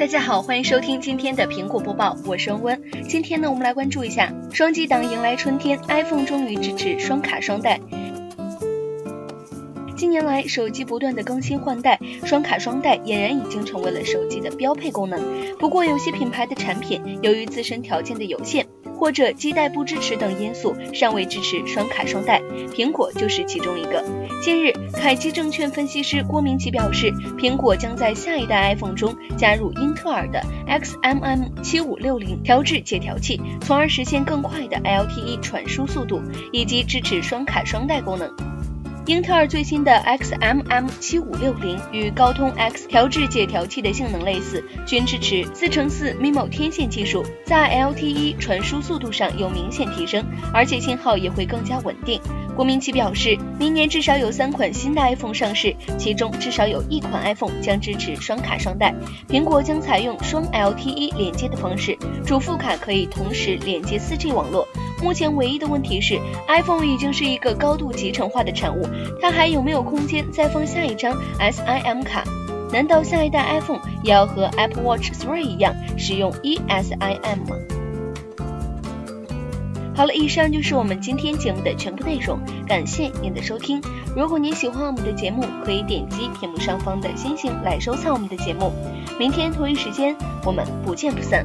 大家好，欢迎收听今天的苹果播报，我是温温。今天呢，我们来关注一下双机党迎来春天，iPhone 终于支持双卡双待。近年来，手机不断的更新换代，双卡双待俨然已经成为了手机的标配功能。不过，有些品牌的产品由于自身条件的有限，或者基带不支持等因素，尚未支持双卡双待，苹果就是其中一个。近日，凯基证券分析师郭明奇表示，苹果将在下一代 iPhone 中加入英特尔的 XMM 七五六零调制解调器，从而实现更快的 LTE 传输速度，以及支持双卡双待功能。英特尔最新的 XMM 七五六零与高通 X 调制解调器的性能类似，均支持四乘四 MIMO 天线技术，在 LTE 传输速度上有明显提升，而且信号也会更加稳定。郭明奇表示，明年至少有三款新的 iPhone 上市，其中至少有一款 iPhone 将支持双卡双待。苹果将采用双 LTE 连接的方式，主副卡可以同时连接 4G 网络。目前唯一的问题是，iPhone 已经是一个高度集成化的产物，它还有没有空间再放下一张 SIM 卡？难道下一代 iPhone 也要和 Apple Watch 3一样使用 eSIM 吗？好了，以上就是我们今天节目的全部内容，感谢您的收听。如果您喜欢我们的节目，可以点击屏幕上方的星星来收藏我们的节目。明天同一时间，我们不见不散。